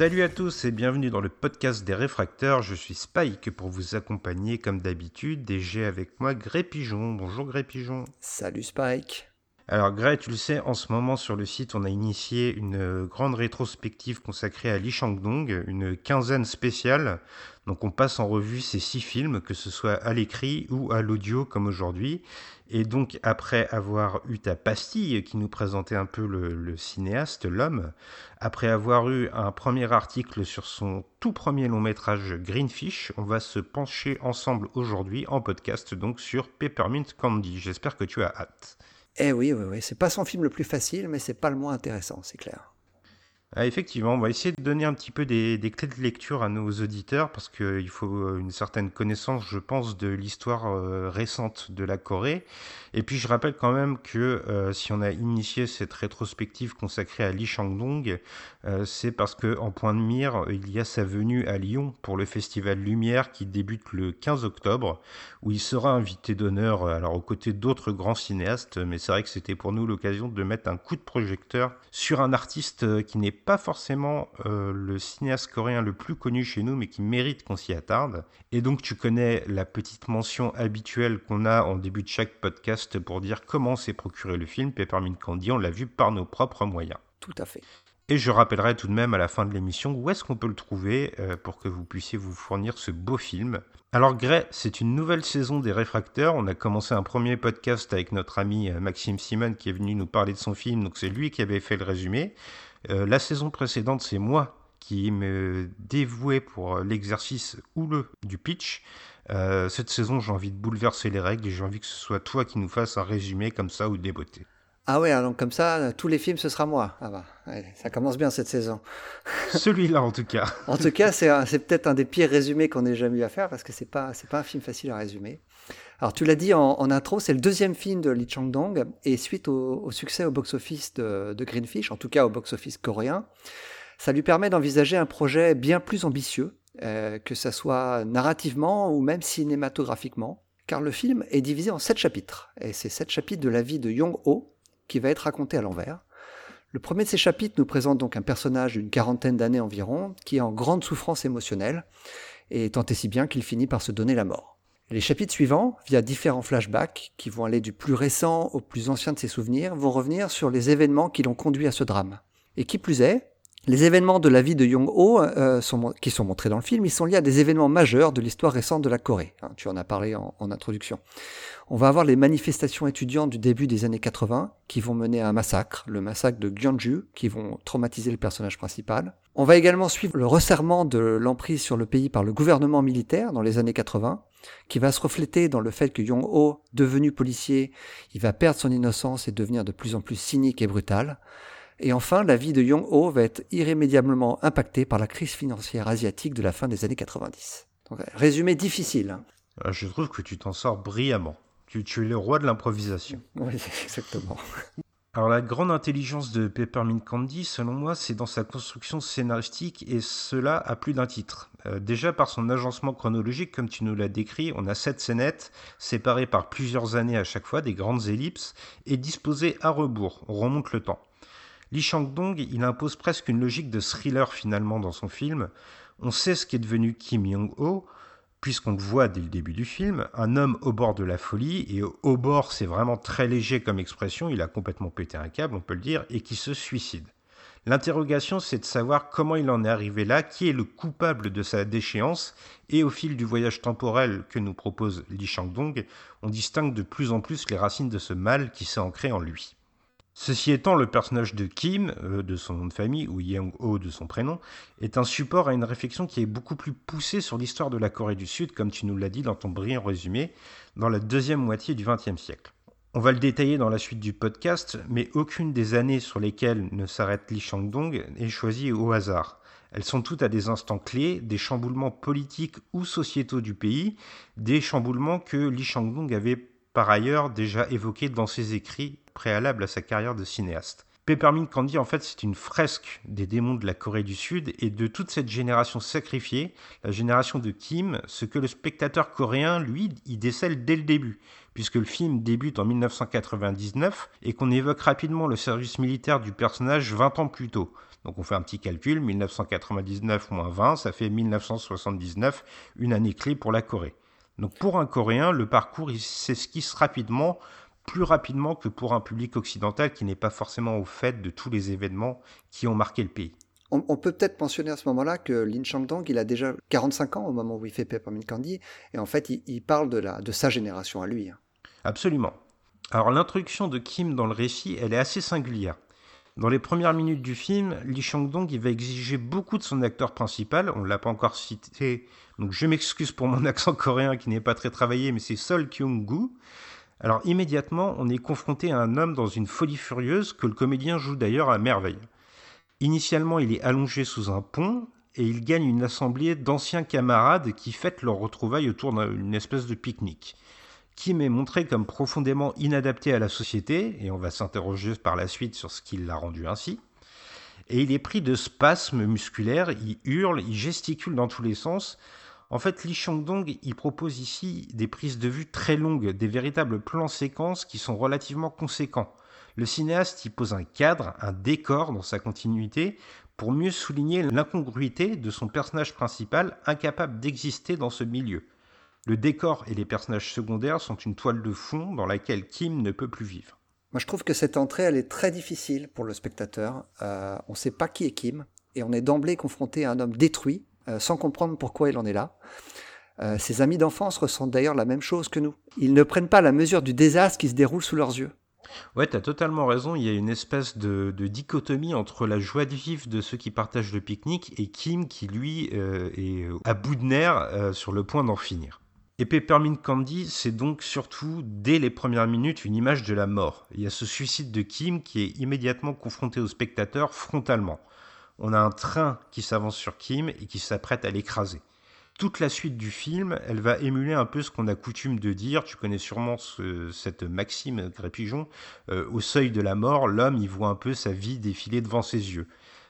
Salut à tous et bienvenue dans le podcast des réfracteurs. Je suis Spike pour vous accompagner comme d'habitude et j'ai avec moi Gré Pigeon. Bonjour Gré Pigeon. Salut Spike. Alors Gré, tu le sais, en ce moment sur le site, on a initié une grande rétrospective consacrée à Li Shangdong, une quinzaine spéciale. Donc on passe en revue ces six films, que ce soit à l'écrit ou à l'audio comme aujourd'hui. Et donc, après avoir eu ta pastille qui nous présentait un peu le, cinéaste, l'homme, après avoir eu un premier article sur son tout premier long métrage Greenfish, on va se pencher ensemble aujourd'hui en podcast donc sur Peppermint Candy. J'espère que tu as hâte. Eh oui, oui, oui. C'est pas son film le plus facile, mais c'est pas le moins intéressant, c'est clair. Ah, effectivement, on va essayer de donner un petit peu des, clés de lecture à nos auditeurs parce qu'il faut euh, une certaine connaissance, je pense, de l'histoire euh, récente de la Corée. Et puis je rappelle quand même que euh, si on a initié cette rétrospective consacrée à Lee Chang-dong, c'est parce que en point de mire, il y a sa venue à Lyon pour le festival Lumière qui débute le 15 octobre, où il sera invité d'honneur, alors aux côtés d'autres grands cinéastes. Mais c'est vrai que c'était pour nous l'occasion de mettre un coup de projecteur sur un artiste qui n'est pas forcément euh, le cinéaste coréen le plus connu chez nous, mais qui mérite qu'on s'y attarde. Et donc tu connais la petite mention habituelle qu'on a en début de chaque podcast pour dire comment s'est procuré le film Peppermint Candy. On l'a vu par nos propres moyens. Tout à fait. Et je rappellerai tout de même à la fin de l'émission où est-ce qu'on peut le trouver euh, pour que vous puissiez vous fournir ce beau film. Alors Gray, c'est une nouvelle saison des réfracteurs. On a commencé un premier podcast avec notre ami euh, Maxime Simon qui est venu nous parler de son film. Donc c'est lui qui avait fait le résumé. Euh, la saison précédente, c'est moi qui me dévouais pour l'exercice houleux du pitch. Euh, cette saison, j'ai envie de bouleverser les règles et j'ai envie que ce soit toi qui nous fasses un résumé comme ça ou des beautés. Ah ouais, alors comme ça, tous les films, ce sera moi. Ah bah, ça commence bien cette saison. Celui-là, en tout cas. en tout cas, c'est peut-être un des pires résumés qu'on ait jamais eu à faire parce que c'est pas, c'est pas un film facile à résumer. Alors tu l'as dit en, intro, c'est le deuxième film de Lee Chang-dong et suite au, succès au box-office de, Greenfish, en tout cas au box-office coréen, ça lui permet d'envisager un projet bien plus ambitieux, euh, que ce soit narrativement ou même cinématographiquement, car le film est divisé en sept chapitres, et c'est sept chapitres de la vie de Yong-ho qui va être raconté à l'envers. Le premier de ces chapitres nous présente donc un personnage d'une quarantaine d'années environ, qui est en grande souffrance émotionnelle, et tant et si bien qu'il finit par se donner la mort. Les chapitres suivants, via différents flashbacks qui vont aller du plus récent au plus ancien de ses souvenirs, vont revenir sur les événements qui l'ont conduit à ce drame. Et qui plus est, les événements de la vie de Young-ho euh, qui sont montrés dans le film, ils sont liés à des événements majeurs de l'histoire récente de la Corée. Hein, tu en as parlé en, introduction. On va avoir les manifestations étudiantes du début des années 80 qui vont mener à un massacre, le massacre de Gyeongju, qui vont traumatiser le personnage principal. On va également suivre le resserrement de l'emprise sur le pays par le gouvernement militaire dans les années 80, qui va se refléter dans le fait que Yong-ho, devenu policier, il va perdre son innocence et devenir de plus en plus cynique et brutal. Et enfin, la vie de Yong-ho va être irrémédiablement impactée par la crise financière asiatique de la fin des années 90. Donc, résumé difficile. Hein. Euh, je trouve que tu t'en sors brillamment. Tu, tu es le roi de l'improvisation. Oui, exactement. Alors la grande intelligence de Peppermint Candy, selon moi, c'est dans sa construction scénaristique et cela à plus d'un titre. Euh, déjà par son agencement chronologique, comme tu nous l'as décrit, on a sept scénettes séparées par plusieurs années à chaque fois, des grandes ellipses, et disposées à rebours. On remonte le temps. Lee Chang-dong, il impose presque une logique de thriller finalement dans son film. On sait ce qu'est devenu Kim Jong-ho, puisqu'on le voit dès le début du film, un homme au bord de la folie, et au bord c'est vraiment très léger comme expression, il a complètement pété un câble, on peut le dire, et qui se suicide. L'interrogation c'est de savoir comment il en est arrivé là, qui est le coupable de sa déchéance, et au fil du voyage temporel que nous propose Li Shangdong, on distingue de plus en plus les racines de ce mal qui s'est ancré en lui. Ceci étant, le personnage de Kim, euh, de son nom de famille, ou Young-ho de son prénom, est un support à une réflexion qui est beaucoup plus poussée sur l'histoire de la Corée du Sud, comme tu nous l'as dit dans ton brillant résumé, dans la deuxième moitié du XXe siècle. On va le détailler dans la suite du podcast, mais aucune des années sur lesquelles ne s'arrête Lee Chang-dong est choisie au hasard. Elles sont toutes à des instants clés, des chamboulements politiques ou sociétaux du pays, des chamboulements que Lee Chang-dong avait par ailleurs déjà évoqués dans ses écrits préalables à sa carrière de cinéaste. Peppermint Candy, en fait, c'est une fresque des démons de la Corée du Sud et de toute cette génération sacrifiée, la génération de Kim, ce que le spectateur coréen, lui, y décèle dès le début, puisque le film débute en 1999 et qu'on évoque rapidement le service militaire du personnage 20 ans plus tôt. Donc on fait un petit calcul, 1999 moins 20, ça fait 1979, une année clé pour la Corée. Donc pour un Coréen, le parcours s'esquisse rapidement, plus rapidement que pour un public occidental qui n'est pas forcément au fait de tous les événements qui ont marqué le pays. On, peut peut-être mentionner à ce moment-là que Lin Chang-dong, il a déjà 45 ans au moment où il fait Peppermint Candy, et en fait, il, parle de, la, de sa génération à lui. Hein. Absolument. Alors l'introduction de Kim dans le récit, elle est assez singulière. Dans les premières minutes du film, Lee Chang-dong va exiger beaucoup de son acteur principal. On ne l'a pas encore cité, donc je m'excuse pour mon accent coréen qui n'est pas très travaillé, mais c'est Sol Kyung-gu. Alors immédiatement, on est confronté à un homme dans une folie furieuse que le comédien joue d'ailleurs à merveille. Initialement, il est allongé sous un pont et il gagne une assemblée d'anciens camarades qui fêtent leur retrouvailles autour d'une espèce de pique-nique. Kim est montré comme profondément inadapté à la société, et on va s'interroger par la suite sur ce qui l'a rendu ainsi. Et il est pris de spasmes musculaires, il hurle, il gesticule dans tous les sens. En fait, Lee Chang-dong, il propose ici des prises de vue très longues, des véritables plans séquences qui sont relativement conséquents. Le cinéaste y pose un cadre, un décor dans sa continuité pour mieux souligner l'incongruité de son personnage principal incapable d'exister dans ce milieu. Le décor et les personnages secondaires sont une toile de fond dans laquelle Kim ne peut plus vivre. Moi, je trouve que cette entrée, elle est très difficile pour le spectateur. Euh, on ne sait pas qui est Kim, et on est d'emblée confronté à un homme détruit, sans comprendre pourquoi il en est là. Euh, ses amis d'enfance ressentent d'ailleurs la même chose que nous. Ils ne prennent pas la mesure du désastre qui se déroule sous leurs yeux. Ouais, t'as totalement raison. Il y a une espèce de, dichotomie entre la joie de vivre de ceux qui partagent le pique-nique et Kim qui, lui, est à bout de nerfs sur le point d'en finir. Et Peppermint Candy, c'est donc surtout, dès les premières minutes, une image de la mort. Il y a ce suicide de Kim qui est immédiatement confronté au spectateur frontalement. On a un train qui s'avance sur Kim et qui s'apprête à l'écraser. Toute la suite du film, elle va émuler un peu ce qu'on a coutume de dire, tu connais sûrement cette maxime, Grépigeon, euh, au seuil de la mort, l'homme y voit un peu sa vie défiler devant ses yeux.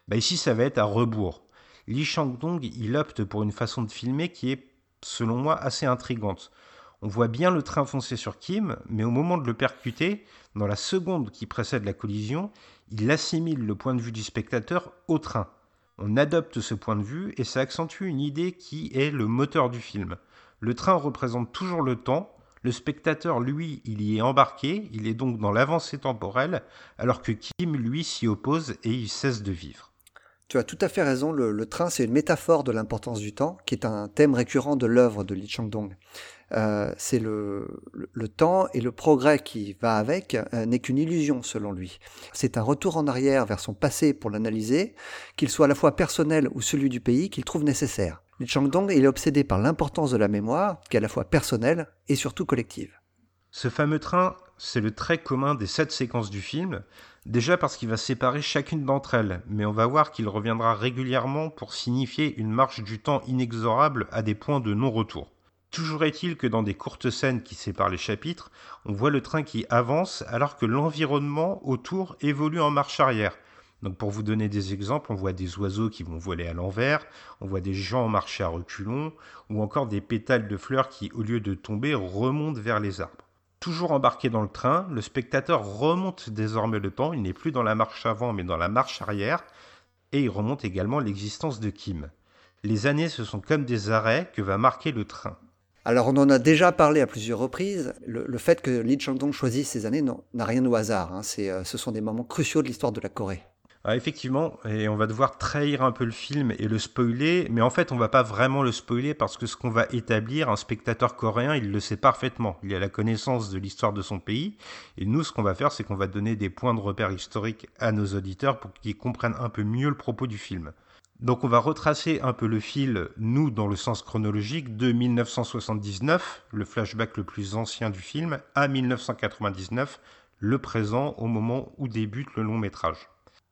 Bah ici, ça va être à rebours. Lee Chang-dong, il opte pour une façon de filmer qui est selon moi, assez intrigante. On voit bien le train foncer sur Kim, mais au moment de le percuter, dans la seconde qui précède la collision, il assimile le point de vue du spectateur au train. On adopte ce point de vue et ça accentue une idée qui est le moteur du film. Le train représente toujours le temps, le spectateur, lui, il y est embarqué, il est donc dans l'avancée temporelle, alors que Kim, lui, s'y oppose et il cesse de vivre. Tu as tout à fait raison, le, train c'est une métaphore de l'importance du temps, qui est un thème récurrent de l'œuvre de Li Changdong. Euh, c'est le, le, temps et le progrès qui va avec euh, n'est qu'une illusion selon lui. C'est un retour en arrière vers son passé pour l'analyser, qu'il soit à la fois personnel ou celui du pays, qu'il trouve nécessaire. Li Changdong est obsédé par l'importance de la mémoire, qui est à la fois personnelle et surtout collective. Ce fameux train, c'est le trait commun des sept séquences du film, Déjà parce qu'il va séparer chacune d'entre elles, mais on va voir qu'il reviendra régulièrement pour signifier une marche du temps inexorable à des points de non-retour. Toujours est-il que dans des courtes scènes qui séparent les chapitres, on voit le train qui avance alors que l'environnement autour évolue en marche arrière. Donc pour vous donner des exemples, on voit des oiseaux qui vont voler à l'envers, on voit des gens marcher à reculons, ou encore des pétales de fleurs qui, au lieu de tomber, remontent vers les arbres. Toujours embarqué dans le train, le spectateur remonte désormais le temps, il n'est plus dans la marche avant mais dans la marche arrière, et il remonte également l'existence de Kim. Les années, ce sont comme des arrêts que va marquer le train. Alors on en a déjà parlé à plusieurs reprises, le, fait que Lee Chang-dong choisisse ces années n'a rien au hasard, hein. euh, ce sont des moments cruciaux de l'histoire de la Corée. Ah, effectivement, et on va devoir trahir un peu le film et le spoiler, mais en fait on va pas vraiment le spoiler parce que ce qu'on va établir, un spectateur coréen, il le sait parfaitement, il a la connaissance de l'histoire de son pays, et nous ce qu'on va faire c'est qu'on va donner des points de repère historiques à nos auditeurs pour qu'ils comprennent un peu mieux le propos du film. Donc on va retracer un peu le fil, nous, dans le sens chronologique, de 1979, le flashback le plus ancien du film, à 1999, le présent, au moment où débute le long métrage.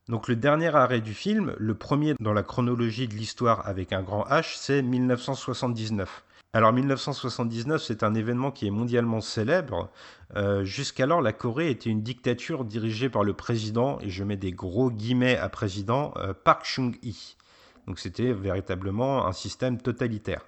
Donc le dernier arrêt du film, le premier dans la chronologie de l'histoire avec un grand H, c'est 1979. Alors 1979, c'est un événement qui est mondialement célèbre. Euh, jusqu'alors, la Corée était une dictature dirigée par le président, et je mets des gros guillemets à président, euh, Park Chung-hee. Donc c'était véritablement un système totalitaire.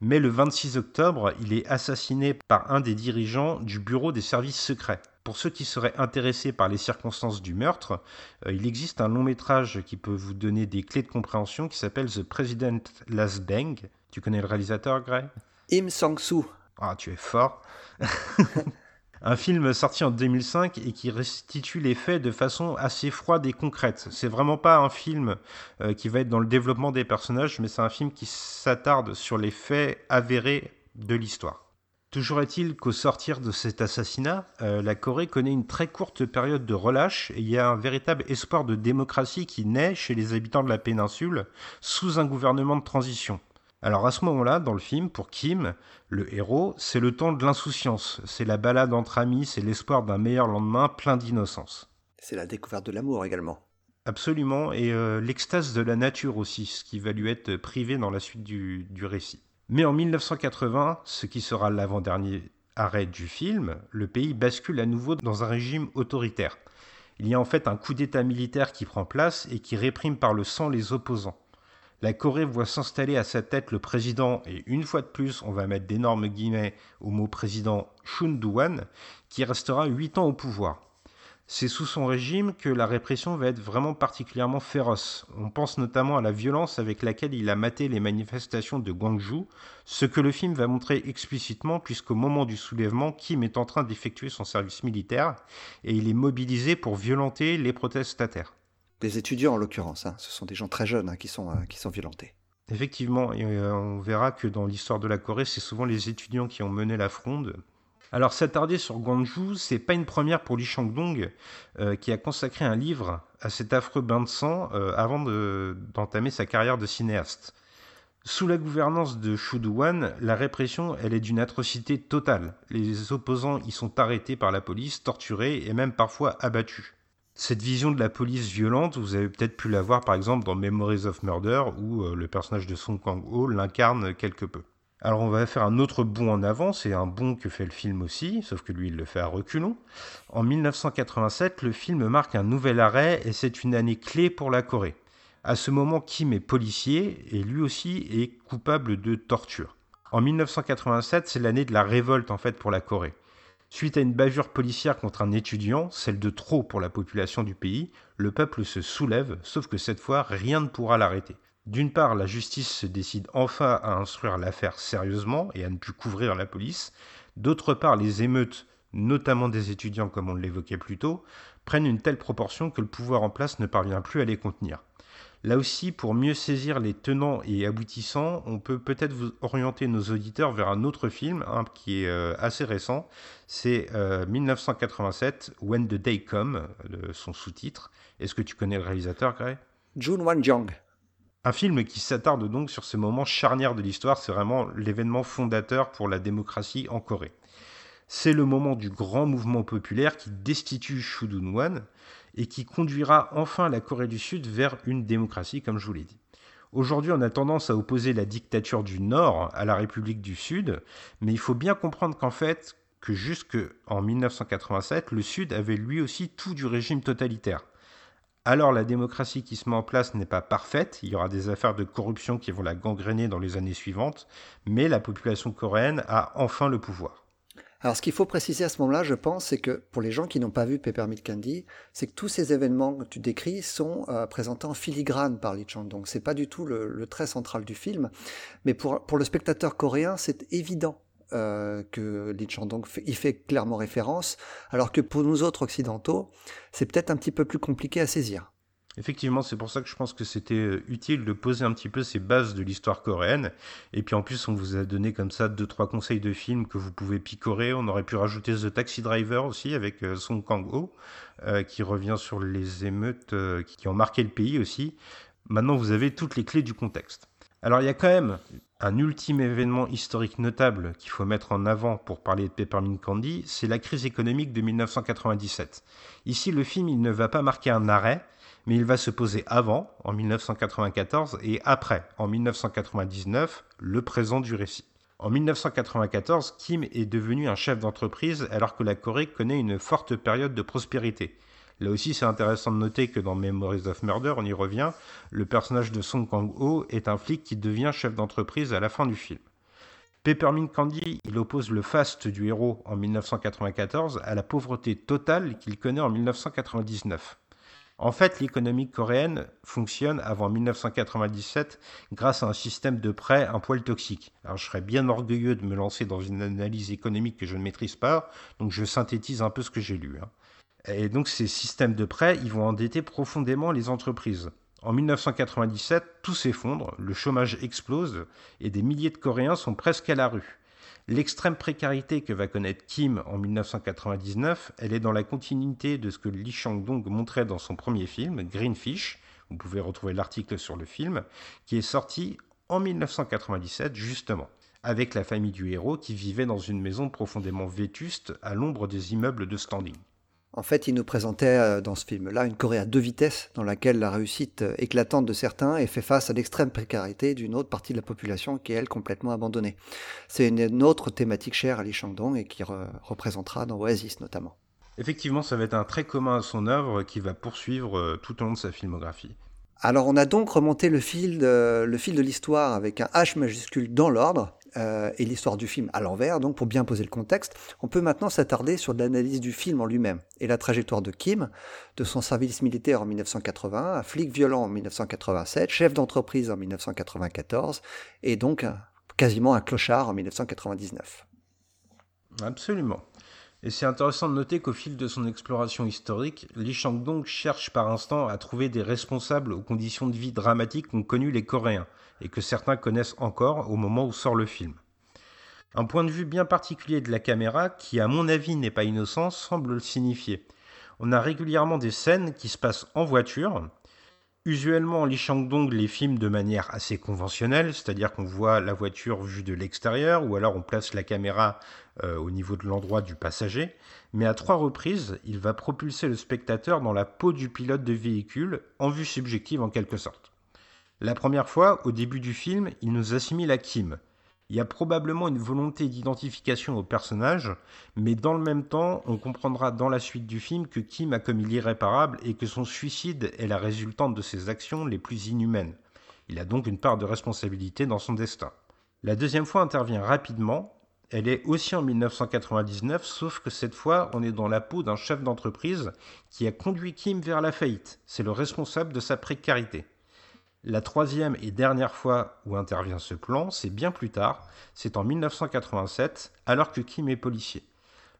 Mais le 26 octobre, il est assassiné par un des dirigeants du bureau des services secrets. Pour ceux qui seraient intéressés par les circonstances du meurtre, euh, il existe un long métrage qui peut vous donner des clés de compréhension qui s'appelle The President Last Bang. Tu connais le réalisateur, Gray? Im Sang-soo. Ah, tu es fort. un film sorti en 2005 et qui restitue les faits de façon assez froide et concrète. C'est vraiment pas un film euh, qui va être dans le développement des personnages, mais c'est un film qui s'attarde sur les faits avérés de l'histoire. Toujours est-il qu'au sortir de cet assassinat, euh, la Corée connaît une très courte période de relâche et il y a un véritable espoir de démocratie qui naît chez les habitants de la péninsule sous un gouvernement de transition. Alors à ce moment-là, dans le film, pour Kim, le héros, c'est le temps de l'insouciance, c'est la balade entre amis, c'est l'espoir d'un meilleur lendemain plein d'innocence. C'est la découverte de l'amour également. Absolument, et euh, l'extase de la nature aussi, ce qui va lui être privé dans la suite du, du récit. Mais en 1980, ce qui sera l'avant-dernier arrêt du film, le pays bascule à nouveau dans un régime autoritaire. Il y a en fait un coup d'État militaire qui prend place et qui réprime par le sang les opposants la Corée voit s'installer à sa tête le président, et une fois de plus, on va mettre d'énormes guillemets au mot président Chun Doo-hwan, qui restera 8 ans au pouvoir. C'est sous son régime que la répression va être vraiment particulièrement féroce. On pense notamment à la violence avec laquelle il a maté les manifestations de Gwangju, ce que le film va montrer explicitement puisqu'au moment du soulèvement, Kim est en train d'effectuer son service militaire et il est mobilisé pour violenter les protestataires des étudiants en l'occurrence. Hein. Ce sont des gens très jeunes hein, qui, sont, euh, qui sont violentés. Effectivement, et euh, on verra que dans l'histoire de la Corée, c'est souvent les étudiants qui ont mené la fronde. Alors s'attarder sur Gwangju, c'est pas une première pour Lee Chang-dong, euh, qui a consacré un livre à cet affreux bain de sang avant d'entamer sa carrière de cinéaste. Sous la gouvernance de Shu Do-wan, la répression, elle est d'une atrocité totale. Les opposants y sont arrêtés par la police, torturés et même parfois abattus. Cette vision de la police violente, vous avez peut-être pu la voir par exemple dans Memories of Murder, où euh, le personnage de Song Kang-ho l'incarne quelque peu. Alors on va faire un autre bond en avant, c'est un bond que fait le film aussi, sauf que lui il le fait à reculons. En 1987, le film marque un nouvel arrêt et c'est une année clé pour la Corée. À ce moment, Kim est policier et lui aussi est coupable de torture. En 1987, c'est l'année de la révolte en fait pour la Corée. Suite à une bavure policière contre un étudiant, celle de trop pour la population du pays, le peuple se soulève, sauf que cette fois, rien ne pourra l'arrêter. D'une part, la justice se décide enfin à instruire l'affaire sérieusement et à ne plus couvrir la police. D'autre part, les émeutes, notamment des étudiants comme on l'évoquait plus tôt, prennent une telle proportion que le pouvoir en place ne parvient plus à les contenir. Là aussi, pour mieux saisir les tenants et aboutissants, on peut peut-être vous orienter nos auditeurs vers un autre film hein, qui est euh, assez récent. C'est 1987, euh, When the Day Come, son sous-titre. Est-ce que tu connais le réalisateur, Gray? Jun Wan-jong. Un film qui s'attarde donc sur ce moment charnière de l'histoire, c'est vraiment l'événement fondateur pour la démocratie en Corée. C'est le moment du grand mouvement populaire qui destitue Shu Dun-wan, et qui conduira enfin la Corée du Sud vers une démocratie, comme je vous l'ai dit. Aujourd'hui, on a tendance à opposer la dictature du Nord à la République du Sud, mais il faut bien comprendre qu'en fait, que jusque en 1987, le Sud avait lui aussi tout du régime totalitaire. Alors la démocratie qui se met en place n'est pas parfaite, il y aura des affaires de corruption qui vont la gangréner dans les années suivantes, mais la population coréenne a enfin le pouvoir. Alors, ce qu'il faut préciser à ce moment-là, je pense, c'est que pour les gens qui n'ont pas vu Peppermint Candy, c'est que tous ces événements que tu décris sont euh, présentés en filigrane par Lee Chang. Donc, c'est pas du tout le, trait central du film. Mais pour, pour le spectateur coréen, c'est évident euh, que Lee Chang-dong y fait clairement référence, alors que pour nous autres occidentaux, c'est peut-être un petit peu plus compliqué à saisir. Effectivement, c'est pour ça que je pense que c'était euh, utile de poser un petit peu ces bases de l'histoire coréenne. Et puis en plus, on vous a donné comme ça deux trois conseils de films que vous pouvez picorer. On aurait pu rajouter The Taxi Driver aussi avec euh, Song Kang-ho, euh, qui revient sur les émeutes qui ont marqué le pays aussi. Maintenant, vous avez toutes les clés du contexte. Alors il y a quand même un ultime événement historique notable qu'il faut mettre en avant pour parler de Peppermint Candy, c'est la crise économique de 1997. Ici, le film il ne va pas marquer un arrêt, mais il va se poser avant, en 1994, et après, en 1999, le présent du récit. En 1994, Kim est devenu un chef d'entreprise alors que la Corée connaît une forte période de prospérité. Là aussi, c'est intéressant de noter que dans Memories of Murder, on y revient, le personnage de Song Kang-ho est un flic qui devient chef d'entreprise à la fin du film. Peppermint Candy, il oppose le faste du héros en 1994 à la pauvreté totale qu'il connaît en 1999. En fait, l'économie coréenne fonctionne avant 1997 grâce à un système de prêts un poil toxique. Alors, je serais bien orgueilleux de me lancer dans une analyse économique que je ne maîtrise pas, donc je synthétise un peu ce que j'ai lu. Hein. Et donc, ces systèmes de prêts, ils vont endetter profondément les entreprises. En 1997, tout s'effondre, le chômage explose et des milliers de Coréens sont presque à la rue. L'extrême précarité que va connaître Kim en 1999, elle est dans la continuité de ce que Lee Chang-dong montrait dans son premier film, Greenfish. Vous pouvez retrouver l'article sur le film, qui est sorti en 1997 justement, avec la famille du héros qui vivait dans une maison profondément vétuste à l'ombre des immeubles de standing. En fait, il nous présentait euh, dans ce film-là une Corée à deux vitesses, dans laquelle la réussite euh, éclatante de certains est fait face à l'extrême précarité d'une autre partie de la population qui est, elle, complètement abandonnée. C'est une autre thématique chère à Lee Chang-dong et qui représentera dans Oasis notamment. Effectivement, ça va être un trait commun à son œuvre qui va poursuivre euh, tout au long de sa filmographie. Alors on a donc remonté le fil de, le fil de l'histoire avec un H majuscule dans l'ordre, euh, et l'histoire du film à l'envers, donc pour bien poser le contexte, on peut maintenant s'attarder sur l'analyse du film en lui-même et la trajectoire de Kim, de son service militaire en 1980, flic violent en 1987, chef d'entreprise en 1994, et donc quasiment un clochard en 1999. Absolument. Et c'est intéressant de noter qu'au fil de son exploration historique, Lee Chang-dong cherche par instant à trouver des responsables aux conditions de vie dramatiques qu'ont connues les Coréens, et que certains connaissent encore au moment où sort le film. Un point de vue bien particulier de la caméra, qui à mon avis n'est pas innocent, semble le signifier. On a régulièrement des scènes qui se passent en voiture, Usuellement, Lee Chang-dong les filme de manière assez conventionnelle, c'est-à-dire qu'on voit la voiture vue de l'extérieur, ou alors on place la caméra euh, au niveau de l'endroit du passager. Mais à trois reprises, il va propulser le spectateur dans la peau du pilote de véhicule, en vue subjective en quelque sorte. La première fois, au début du film, il nous assimile à Kim, il y a probablement une volonté d'identification au personnage, mais dans le même temps, on comprendra dans la suite du film que Kim a commis l'irréparable et que son suicide est la résultante de ses actions les plus inhumaines. Il a donc une part de responsabilité dans son destin. La deuxième fois intervient rapidement, elle est aussi en 1999, sauf que cette fois, on est dans la peau d'un chef d'entreprise qui a conduit Kim vers la faillite. C'est le responsable de sa précarité. La troisième et dernière fois où intervient ce plan, c'est bien plus tard, c'est en 1987, alors que Kim est policier.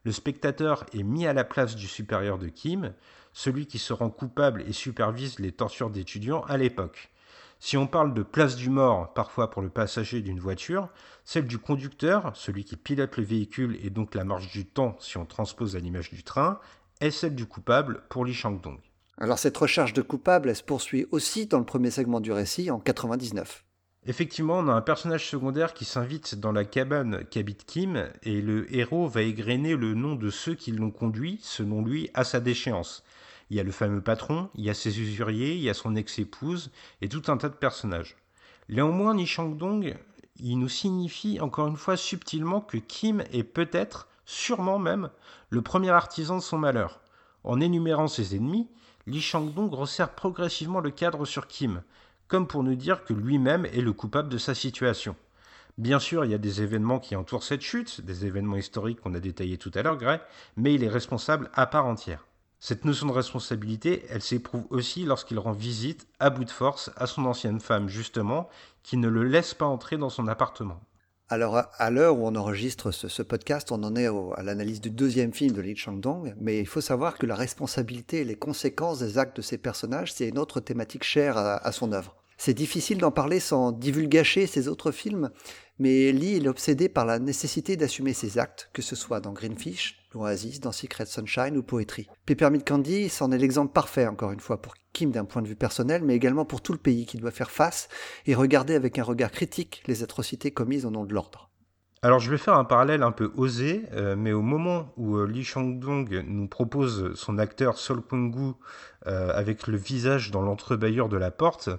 Le spectateur est mis à la place du supérieur de Kim, celui qui se rend coupable et supervise les tortures d'étudiants à l'époque. Si on parle de place du mort, parfois pour le passager d'une voiture, celle du conducteur, celui qui pilote le véhicule et donc la marche du temps si on transpose à l'image du train, est celle du coupable pour Li Shangdong. Alors cette recherche de coupable, se poursuit aussi dans le premier segment du récit en 99. Effectivement, on a un personnage secondaire qui s'invite dans la cabane qu'habite Kim et le héros va égrener le nom de ceux qui l'ont conduit, selon lui, à sa déchéance. Il y a le fameux patron, il y a ses usuriers, il y a son ex-épouse et tout un tas de personnages. Néanmoins, Ni Dong, il nous signifie encore une fois subtilement que Kim est peut-être, sûrement même, le premier artisan de son malheur. En énumérant ses ennemis, Li Shangdong resserre progressivement le cadre sur Kim, comme pour nous dire que lui-même est le coupable de sa situation. Bien sûr, il y a des événements qui entourent cette chute, des événements historiques qu'on a détaillés tout à l'heure, Gray, mais il est responsable à part entière. Cette notion de responsabilité, elle s'éprouve aussi lorsqu'il rend visite, à bout de force, à son ancienne femme, justement, qui ne le laisse pas entrer dans son appartement. Alors, à l'heure où on enregistre ce, podcast, on en est à l'analyse du deuxième film de Lee Chang-dong, mais il faut savoir que la responsabilité et les conséquences des actes de ces personnages, c'est une autre thématique chère à son œuvre. C'est difficile d'en parler sans divulgacher ses autres films, mais Lee est obsédé par la nécessité d'assumer ses actes, que ce soit dans Greenfish, Oasis, dans Secret Sunshine ou Poetry. Peppermint Candy, c'en est l'exemple parfait, encore une fois, pour Kim d'un point de vue personnel, mais également pour tout le pays qui doit faire face et regarder avec un regard critique les atrocités commises au nom de l'ordre. Alors je vais faire un parallèle un peu osé, euh, mais au moment où euh, Lee Chang-dong nous propose son acteur Sol Kwang-gu euh, avec le visage dans l'entrebâilleur de la porte,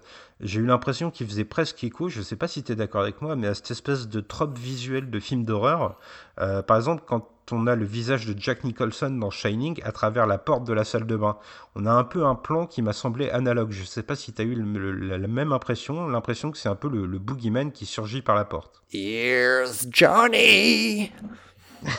j'ai eu l'impression qu'il faisait presque écho, je ne sais pas si tu es d'accord avec moi, mais à cette espèce de trope visuelle de film d'horreur. par exemple, quand on a le visage de Jack Nicholson dans Shining à travers la porte de la salle de bain. On a un peu un plan qui m'a semblé analogue. Je ne sais pas si tu as eu la, même impression, l'impression que c'est un peu le, le boogeyman qui surgit par la porte. Here's Johnny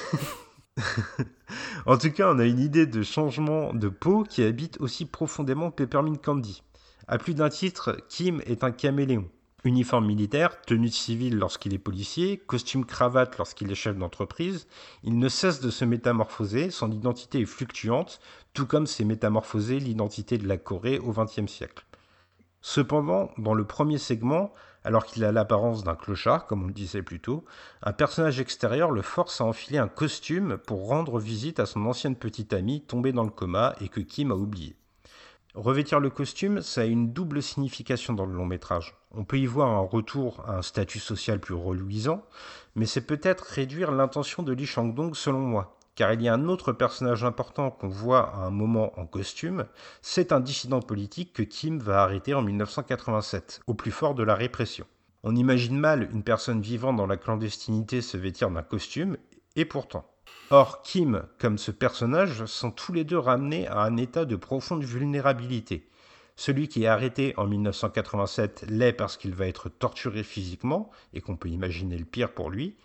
En tout cas, on a une idée de changement de peau qui habite aussi profondément Peppermint Candy. À plus d'un titre, Kim est un caméléon. Uniforme militaire, tenue civile lorsqu'il est policier, costume cravate lorsqu'il est chef d'entreprise, il ne cesse de se métamorphoser, son identité est fluctuante, tout comme s'est métamorphosée l'identité de la Corée au XXe siècle. Cependant, dans le premier segment, alors qu'il a l'apparence d'un clochard, comme on le disait plus tôt, un personnage extérieur le force à enfiler un costume pour rendre visite à son ancienne petite amie tombée dans le coma et que Kim a oublié. Revêtir le costume, ça a une double signification dans le long métrage. On peut y voir un retour à un statut social plus reluisant, mais c'est peut-être réduire l'intention de Lee Chang-dong selon moi. Car il y a un autre personnage important qu'on voit à un moment en costume, c'est un dissident politique que Kim va arrêter en 1987, au plus fort de la répression. On imagine mal une personne vivant dans la clandestinité se vêtir d'un costume, et pourtant. Or, Kim, comme ce personnage, sont tous les deux ramenés à un état de profonde vulnérabilité. Celui qui est arrêté en 1987 l'est parce qu'il va être torturé physiquement, et qu'on peut imaginer le pire pour lui.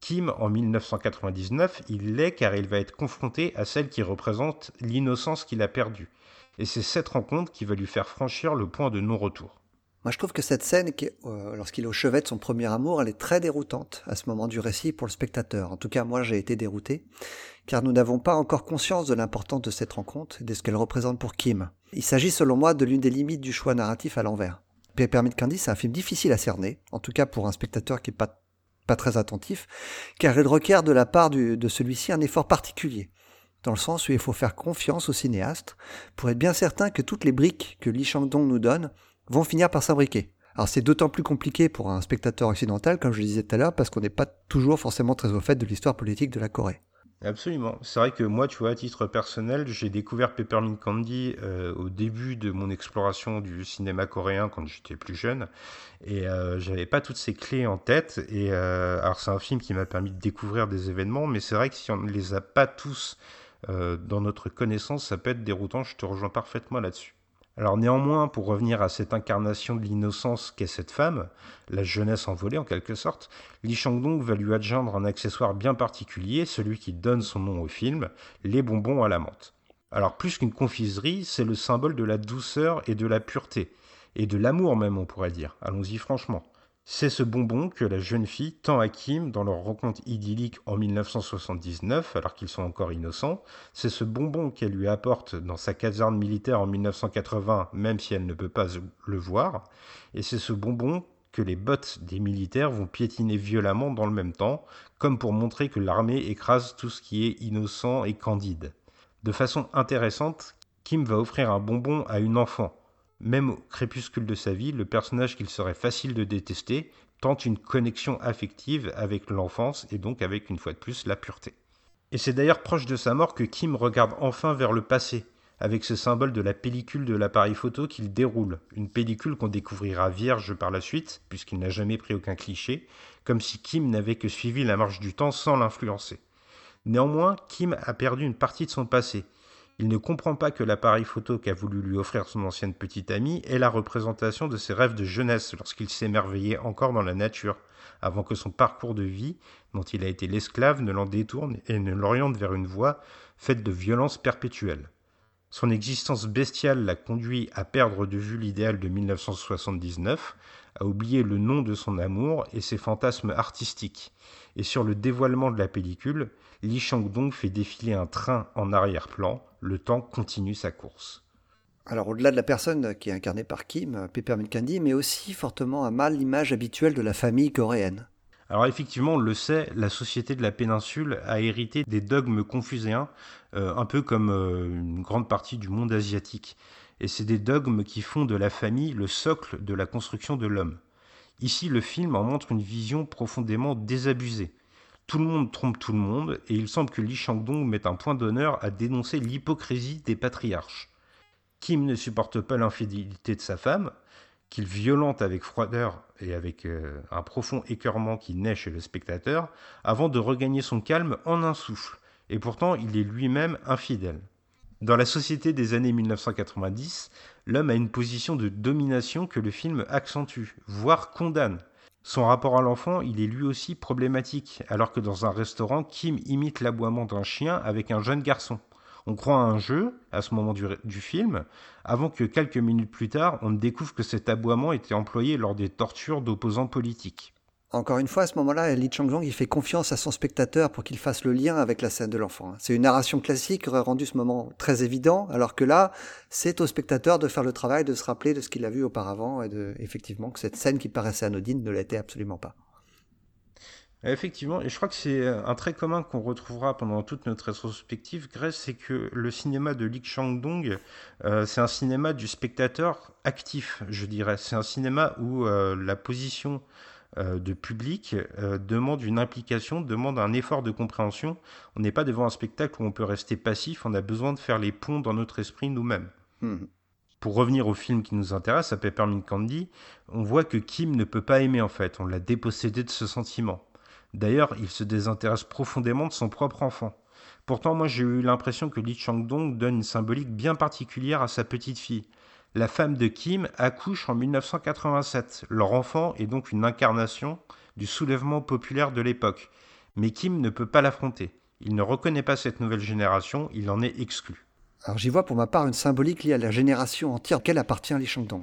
Kim, en 1999, il l'est car il va être confronté à celle qui représente l'innocence qu'il a perdue. Et c'est cette rencontre qui va lui faire franchir le point de non-retour. Moi, je trouve que cette scène, euh, lorsqu'il est au chevet de son premier amour, elle est très déroutante à ce moment du récit pour le spectateur. En tout cas, moi, j'ai été dérouté, car nous n'avons pas encore conscience de l'importance de cette rencontre et de ce qu'elle représente pour Kim. Il s'agit, selon moi, de l'une des limites du choix narratif à l'envers. Peppermint Candy, c'est un film difficile à cerner, en tout cas pour un spectateur qui n'est pas, pas très attentif, car il requiert de la part de celui-ci un effort particulier dans le sens où il faut faire confiance au cinéaste pour être bien certain que toutes les briques que Lee Chang-dong nous donne vont finir par s'imbriquer. Alors c'est d'autant plus compliqué pour un spectateur occidental, comme je le disais tout à l'heure, parce qu'on n'est pas toujours forcément très au fait de l'histoire politique de la Corée. Absolument. C'est vrai que moi, tu vois, à titre personnel, j'ai découvert Peppermint Candy euh, au début de mon exploration du cinéma coréen quand j'étais plus jeune, et euh, j'avais pas toutes ces clés en tête. Et euh, alors c'est un film qui m'a permis de découvrir des événements, mais c'est vrai que si on ne les a pas tous euh, dans notre connaissance, ça peut être déroutant. Je te rejoins parfaitement là-dessus. Alors néanmoins, pour revenir à cette incarnation de l'innocence qu'est cette femme, la jeunesse envolée en quelque sorte, Li Shangdong va lui adjoindre un accessoire bien particulier, celui qui donne son nom au film, les bonbons à la menthe. Alors plus qu'une confiserie, c'est le symbole de la douceur et de la pureté, et de l'amour même on pourrait dire, allons-y franchement. C'est ce bonbon que la jeune fille tend à Kim dans leur rencontre idyllique en 1979, alors qu'ils sont encore innocents. C'est ce bonbon qu'elle lui apporte dans sa caserne militaire en 1980, même si elle ne peut pas le voir. Et c'est ce bonbon que les bottes des militaires vont piétiner violemment dans le même temps, comme pour montrer que l'armée écrase tout ce qui est innocent et candide. De façon intéressante, Kim va offrir un bonbon à une enfant, même au crépuscule de sa vie, le personnage qu'il serait facile de détester tente une connexion affective avec l'enfance et donc avec, une fois de plus, la pureté. Et c'est d'ailleurs proche de sa mort que Kim regarde enfin vers le passé, avec ce symbole de la pellicule de l'appareil photo qu'il déroule, une pellicule qu'on découvrira vierge par la suite, puisqu'il n'a jamais pris aucun cliché, comme si Kim n'avait que suivi la marche du temps sans l'influencer. Néanmoins, Kim a perdu une partie de son passé, il ne comprend pas que l'appareil photo qu'a voulu lui offrir son ancienne petite amie est la représentation de ses rêves de jeunesse lorsqu'il s'émerveillait encore dans la nature, avant que son parcours de vie, dont il a été l'esclave, ne l'en détourne et ne l'oriente vers une voie faite de violence perpétuelle. Son existence bestiale l'a conduit à perdre de vue l'idéal de 1979, à oublier le nom de son amour et ses fantasmes artistiques. Et sur le dévoilement de la pellicule, Li Shangdong fait défiler un train en arrière-plan, le temps continue sa course. Alors au-delà de la personne qui est incarnée par Kim, Peppermint Candy, mais aussi fortement à mal l'image habituelle de la famille coréenne. Alors effectivement, on le sait, la société de la péninsule a hérité des dogmes confucéens, euh, un peu comme euh, une grande partie du monde asiatique. Et c'est des dogmes qui font de la famille le socle de la construction de l'homme. Ici, le film en montre une vision profondément désabusée. Tout le monde trompe tout le monde, et il semble que Li Shangdong mette un point d'honneur à dénoncer l'hypocrisie des patriarches. Kim ne supporte pas l'infidélité de sa femme, qu'il violente avec froideur et avec euh, un profond écœurement qui naît chez le spectateur, avant de regagner son calme en un souffle. Et pourtant, il est lui-même infidèle. Dans la société des années 1990, l'homme a une position de domination que le film accentue, voire condamne. Son rapport à l'enfant, il est lui aussi problématique, alors que dans un restaurant, Kim imite l'aboiement d'un chien avec un jeune garçon. On croit à un jeu, à ce moment du, film, avant que quelques minutes plus tard, on découvre que cet aboiement était employé lors des tortures d'opposants politiques. Encore une fois, à ce moment-là, Li Changlong, il fait confiance à son spectateur pour qu'il fasse le lien avec la scène de l'enfant. C'est une narration classique qui aurait rendu ce moment très évident, alors que là, c'est au spectateur de faire le travail, de se rappeler de ce qu'il a vu auparavant et de, effectivement, que cette scène qui paraissait anodine ne l'était absolument pas. Effectivement, et je crois que c'est un trait commun qu'on retrouvera pendant toute notre rétrospective, Grèce, c'est que le cinéma de Li Changdong, euh, c'est un cinéma du spectateur actif, je dirais. C'est un cinéma où euh, la position euh, de public euh, demande une implication, demande un effort de compréhension. On n'est pas devant un spectacle où on peut rester passif, on a besoin de faire les ponts dans notre esprit nous-mêmes. Mmh. Pour revenir au film qui nous intéresse, à Peppermint Candy, on voit que Kim ne peut pas aimer en fait, on l'a dépossédé de ce sentiment. D'ailleurs, il se désintéresse profondément de son propre enfant. Pourtant, moi j'ai eu l'impression que Lee Chang-dong donne une symbolique bien particulière à sa petite fille. La femme de Kim accouche en 1987. Leur enfant est donc une incarnation du soulèvement populaire de l'époque. Mais Kim ne peut pas l'affronter. Il ne reconnaît pas cette nouvelle génération, il en est exclu. Alors j'y vois pour ma part une symbolique liée à la génération entière auquel appartient Li Shangdong.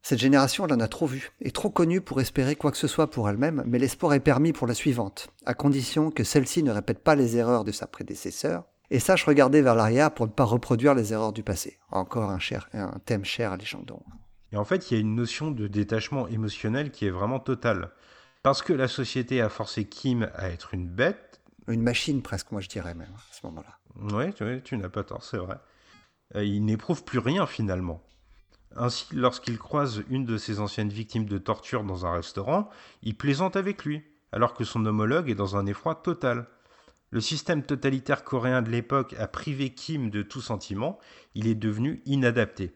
Cette génération, elle en a trop vu, et trop connue pour espérer quoi que ce soit pour elle-même, mais l'espoir est permis pour la suivante, à condition que celle-ci ne répète pas les erreurs de sa prédécesseur, et sache regarder vers l'arrière pour ne pas reproduire les erreurs du passé. Encore un, cher, un thème cher à Chandons. Et en fait, il y a une notion de détachement émotionnel qui est vraiment totale. Parce que la société a forcé Kim à être une bête. Une machine presque, moi je dirais même, à ce moment-là. Oui, tu, tu n'as pas tort, c'est vrai. Euh, il n'éprouve plus rien finalement. Ainsi, lorsqu'il croise une de ses anciennes victimes de torture dans un restaurant, il plaisante avec lui, alors que son homologue est dans un effroi total. Le système totalitaire coréen de l'époque a privé Kim de tout sentiment, il est devenu inadapté.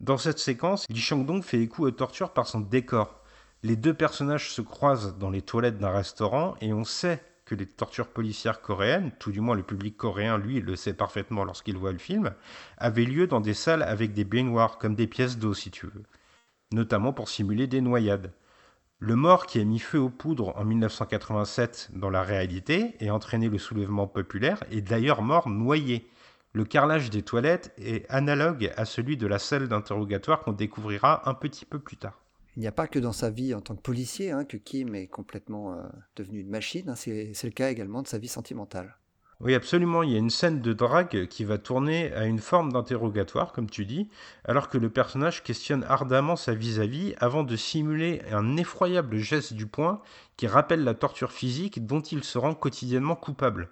Dans cette séquence, Lee Chang-dong fait écho aux tortures par son décor. Les deux personnages se croisent dans les toilettes d'un restaurant et on sait que les tortures policières coréennes, tout du moins le public coréen, lui, le sait parfaitement lorsqu'il voit le film, avaient lieu dans des salles avec des baignoires, comme des pièces d'eau si tu veux, notamment pour simuler des noyades. Le mort qui a mis feu aux poudres en 1987 dans la réalité et entraîné le soulèvement populaire est d'ailleurs mort noyé. Le carrelage des toilettes est analogue à celui de la salle d'interrogatoire qu'on découvrira un petit peu plus tard. Il n'y a pas que dans sa vie en tant que policier hein, que Kim est complètement euh, devenu une machine, hein. c'est le cas également de sa vie sentimentale. Oui, absolument. Il y a une scène de drague qui va tourner à une forme d'interrogatoire, comme tu dis, alors que le personnage questionne ardemment sa vis-à-vis avant de simuler un effroyable geste du poing qui rappelle la torture physique dont il se rend quotidiennement coupable.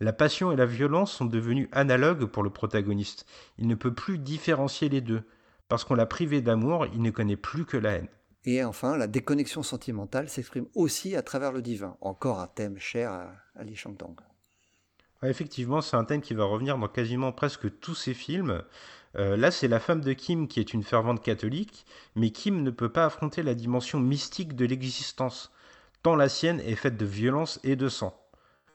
La passion et la violence sont devenus analogues pour le protagoniste. Il ne peut plus différencier les deux. Parce qu'on l'a privé d'amour, il ne connaît plus que la haine. Et enfin, la déconnexion sentimentale s'exprime aussi à travers le divin, encore un thème cher à, à Li Shangdong effectivement, c'est un thème qui va revenir dans quasiment presque tous ses films. Euh, là, c'est la femme de Kim qui est une fervente catholique, mais Kim ne peut pas affronter la dimension mystique de l'existence, tant la sienne est faite de violence et de sang.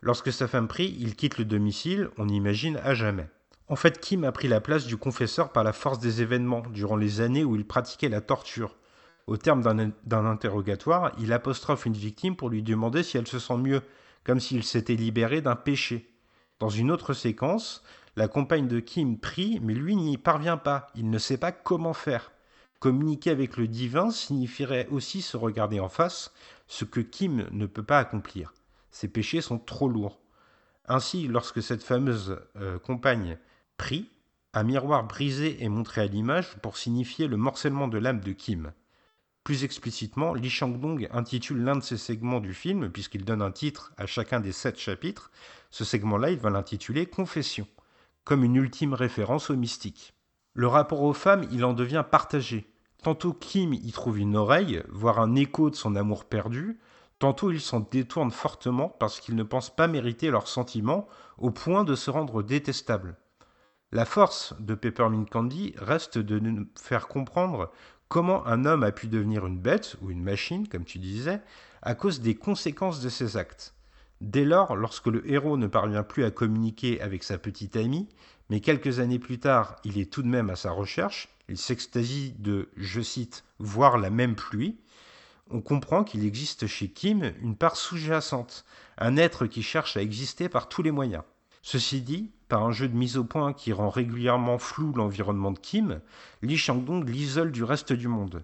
Lorsque sa femme prie, il quitte le domicile, on imagine à jamais. En fait, Kim a pris la place du confesseur par la force des événements, durant les années où il pratiquait la torture. Au terme d'un interrogatoire, il apostrophe une victime pour lui demander si elle se sent mieux, comme s'il s'était libéré d'un péché. Dans une autre séquence, la compagne de Kim prie, mais lui n'y parvient pas. Il ne sait pas comment faire. Communiquer avec le divin signifierait aussi se regarder en face, ce que Kim ne peut pas accomplir. Ses péchés sont trop lourds. Ainsi, lorsque cette fameuse euh, compagne prie, un miroir brisé est montré à l'image pour signifier le morcellement de l'âme de Kim. Plus explicitement, Li Shangdong intitule l'un de ses segments du film, puisqu'il donne un titre à chacun des sept chapitres, ce segment-là, il va l'intituler Confession, comme une ultime référence au mystique. Le rapport aux femmes, il en devient partagé. Tantôt Kim y trouve une oreille, voire un écho de son amour perdu, Tantôt ils s'en détournent fortement parce qu'ils ne pensent pas mériter leurs sentiments au point de se rendre détestables. La force de Peppermint Candy reste de nous faire comprendre comment un homme a pu devenir une bête ou une machine, comme tu disais, à cause des conséquences de ses actes. Dès lors, lorsque le héros ne parvient plus à communiquer avec sa petite amie, mais quelques années plus tard, il est tout de même à sa recherche, il s'extasie de, je cite, voir la même pluie, on comprend qu'il existe chez Kim une part sous-jacente, un être qui cherche à exister par tous les moyens. Ceci dit, par un jeu de mise au point qui rend régulièrement flou l'environnement de Kim, Lee Chang-dong l'isole du reste du monde.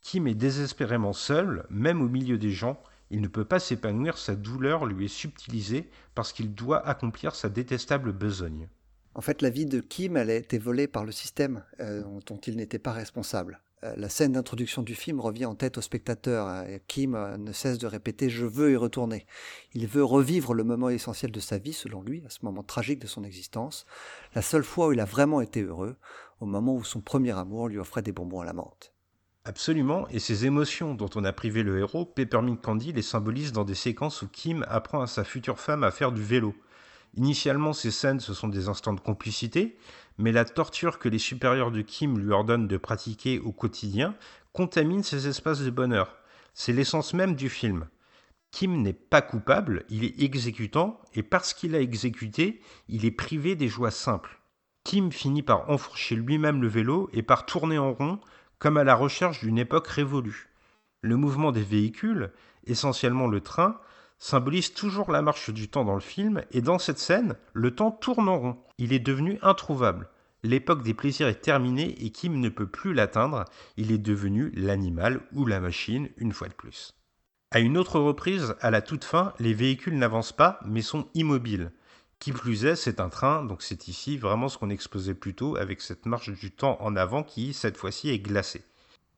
Kim est désespérément seul, même au milieu des gens, il ne peut pas s'épanouir, sa douleur lui est subtilisée parce qu'il doit accomplir sa détestable besogne. En fait, la vie de Kim, elle a été volée par le système euh, dont il n'était pas responsable. Euh, la scène d'introduction du film revient en tête au spectateur. Hein, Kim euh, ne cesse de répéter ⁇ Je veux y retourner ⁇ Il veut revivre le moment essentiel de sa vie, selon lui, à ce moment tragique de son existence, la seule fois où il a vraiment été heureux, au moment où son premier amour lui offrait des bonbons à la menthe. Absolument, et ces émotions dont on a privé le héros, Peppermint Candy les symbolise dans des séquences où Kim apprend à sa future femme à faire du vélo. Initialement, ces scènes, ce sont des instants de complicité, mais la torture que les supérieurs de Kim lui ordonnent de pratiquer au quotidien contamine ces espaces de bonheur. C'est l'essence même du film. Kim n'est pas coupable, il est exécutant, et parce qu'il a exécuté, il est privé des joies simples. Kim finit par enfourcher lui-même le vélo et par tourner en rond, comme à la recherche d'une époque révolue. Le mouvement des véhicules, essentiellement le train, symbolise toujours la marche du temps dans le film, et dans cette scène, le temps tourne en rond. Il est devenu introuvable. L'époque des plaisirs est terminée et Kim ne peut plus l'atteindre, il est devenu l'animal ou la machine une fois de plus. À une autre reprise, à la toute fin, les véhicules n'avancent pas mais sont immobiles. Qui plus est, c'est un train, donc c'est ici vraiment ce qu'on exposait plus tôt avec cette marche du temps en avant qui, cette fois-ci, est glacée.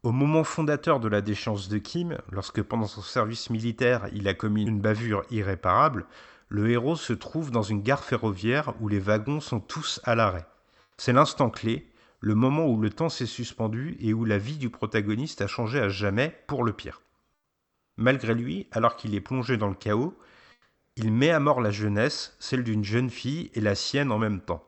Au moment fondateur de la déchéance de Kim, lorsque pendant son service militaire il a commis une bavure irréparable, le héros se trouve dans une gare ferroviaire où les wagons sont tous à l'arrêt. C'est l'instant clé, le moment où le temps s'est suspendu et où la vie du protagoniste a changé à jamais pour le pire. Malgré lui, alors qu'il est plongé dans le chaos, il met à mort la jeunesse, celle d'une jeune fille et la sienne en même temps.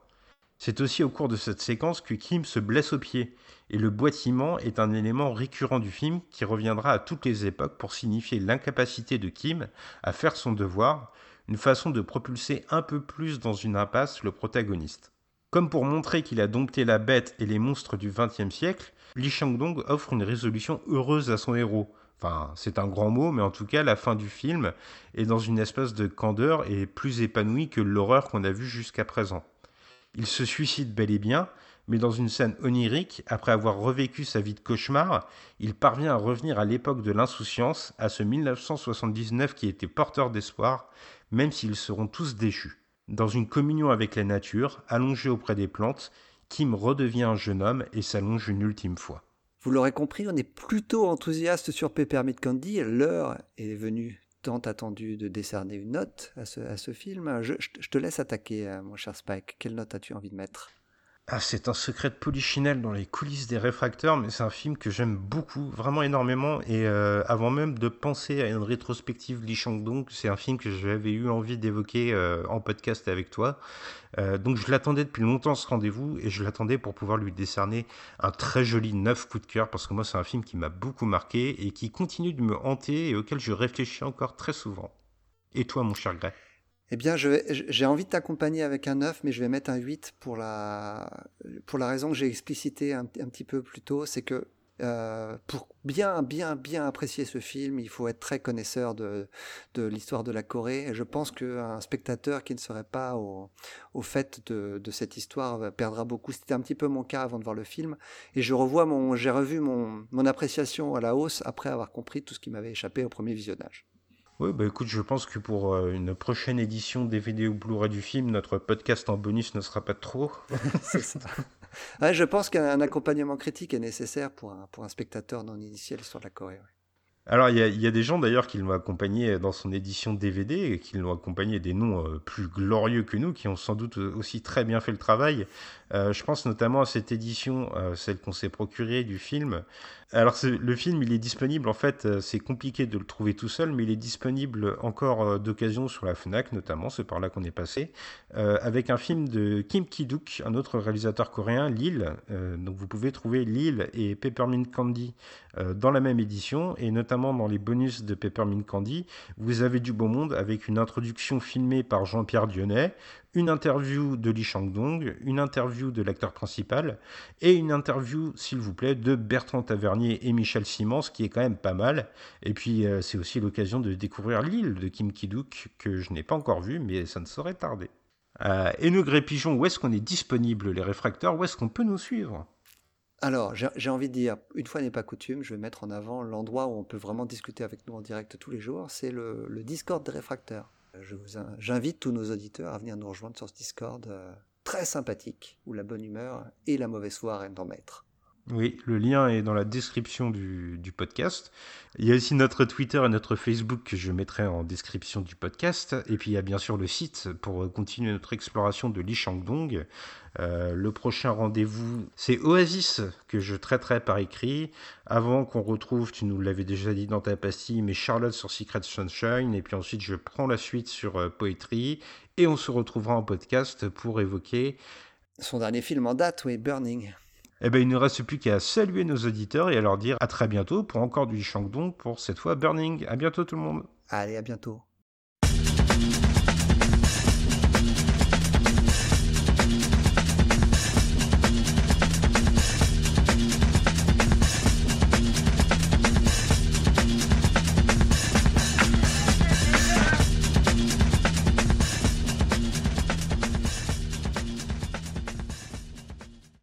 C'est aussi au cours de cette séquence que Kim se blesse au pied, et le boitement est un élément récurrent du film qui reviendra à toutes les époques pour signifier l'incapacité de Kim à faire son devoir, une façon de propulser un peu plus dans une impasse le protagoniste. Comme pour montrer qu'il a dompté la bête et les monstres du XXe siècle, Lee Chang-dong offre une résolution heureuse à son héros, Enfin, c'est un grand mot, mais en tout cas, la fin du film est dans une espèce de candeur et plus épanouie que l'horreur qu'on a vue jusqu'à présent. Il se suicide bel et bien, mais dans une scène onirique, après avoir revécu sa vie de cauchemar, il parvient à revenir à l'époque de l'insouciance, à ce 1979 qui était porteur d'espoir, même s'ils seront tous déchus. Dans une communion avec la nature, allongé auprès des plantes, Kim redevient un jeune homme et s'allonge une ultime fois. Vous l'aurez compris, on est plutôt enthousiaste sur Peppermint Candy. L'heure est venue tant attendue de décerner une note à ce, film. Je, je, te laisse attaquer, euh, mon cher Spike. Quelle note as-tu envie de mettre? Ah, c'est un secret de polichinelle dans les coulisses des réfracteurs, mais c'est un film que j'aime beaucoup, vraiment énormément. Et euh, avant même de penser à une rétrospective Li Shangdong, c'est un film que j'avais eu envie d'évoquer euh, en podcast avec toi. Euh, donc je l'attendais depuis longtemps ce rendez-vous et je l'attendais pour pouvoir lui décerner un très joli neuf coup de cœur parce que moi c'est un film qui m'a beaucoup marqué et qui continue de me hanter et auquel je réfléchis encore très souvent. Et toi, mon cher Gray eh bien, j'ai envie de t'accompagner avec un 9, mais je vais mettre un 8 pour la, pour la raison que j'ai explicité un, petit peu plus tôt, c'est que euh, pour bien, bien, bien apprécier ce film, il faut être très connaisseur de, de l'histoire de la Corée. Et je pense qu'un spectateur qui ne serait pas au, au fait de, de, cette histoire perdra beaucoup. C'était un petit peu mon cas avant de voir le film. Et je revois mon, j'ai revu mon, mon appréciation à la hausse après avoir compris tout ce qui m'avait échappé au premier visionnage. Oui, bah écoute, je pense que pour euh, une prochaine édition DVD ou Blu-ray du film, notre podcast en bonus ne sera pas trop. C'est ça. je pense qu'un accompagnement critique est nécessaire pour un, pour un spectateur non l'histoire de la Corée. Alors, il y, a des gens d'ailleurs qui l'ont accompagné dans son édition DVD qui l'ont accompagné des noms euh, plus glorieux que nous, qui ont sans doute aussi très bien fait le travail. Euh, je pense notamment à cette édition, euh, celle qu'on s'est procurée du film. Alors, le film, il est disponible, en fait, c'est compliqué de le trouver tout seul, mais il est disponible encore d'occasion sur la Fnac, notamment, c'est par là qu'on est passé, avec un film de Kim Ki-duk, un autre réalisateur coréen, Lille. donc, vous pouvez trouver Lille et Peppermint Candy dans la même édition, et notamment dans les bonus de Peppermint Candy, vous avez du beau monde avec une introduction filmée par Jean-Pierre Dionnet, une interview de Li Shangdong, une interview de l'acteur principal et une interview, s'il vous plaît, de Bertrand Tavernier et Michel Simon, ce qui est quand même pas mal. Et puis, euh, c'est aussi l'occasion de découvrir l'île de Kim Kiduk que je n'ai pas encore vu, mais ça ne saurait tarder. Euh, et nous, Gré Pigeon, où est-ce qu'on est disponible, les réfracteurs? Où est-ce qu'on peut nous suivre? Alors, j'ai envie de dire, une fois n'est pas coutume, je vais mettre en avant l'endroit où on peut vraiment discuter avec nous en direct tous les jours, c'est le, Discord des réfracteurs. J'invite tous nos auditeurs à venir nous rejoindre sur ce Discord euh, très sympathique, où la bonne humeur et la mauvaise foi règnent en maître. Oui, le lien est dans la description du, podcast. Il y a aussi notre Twitter et notre Facebook que je mettrai en description du podcast. Et puis il y a bien sûr le site pour continuer notre exploration de Li Shangdong. Euh, le prochain rendez-vous, c'est Oasis que je traiterai par écrit. Avant qu'on retrouve, tu nous l'avais déjà dit dans ta pastille, mais Charlotte sur Secret Sunshine. Et puis ensuite, je prends la suite sur euh, Poetry. Et on se retrouvera en podcast pour évoquer. Son dernier film en date, oui, Burning eh ben, il ne reste plus qu'à saluer nos auditeurs et à leur dire à très bientôt pour encore du Shangdong pour cette fois Burning. À bientôt tout le monde. Allez, à bientôt.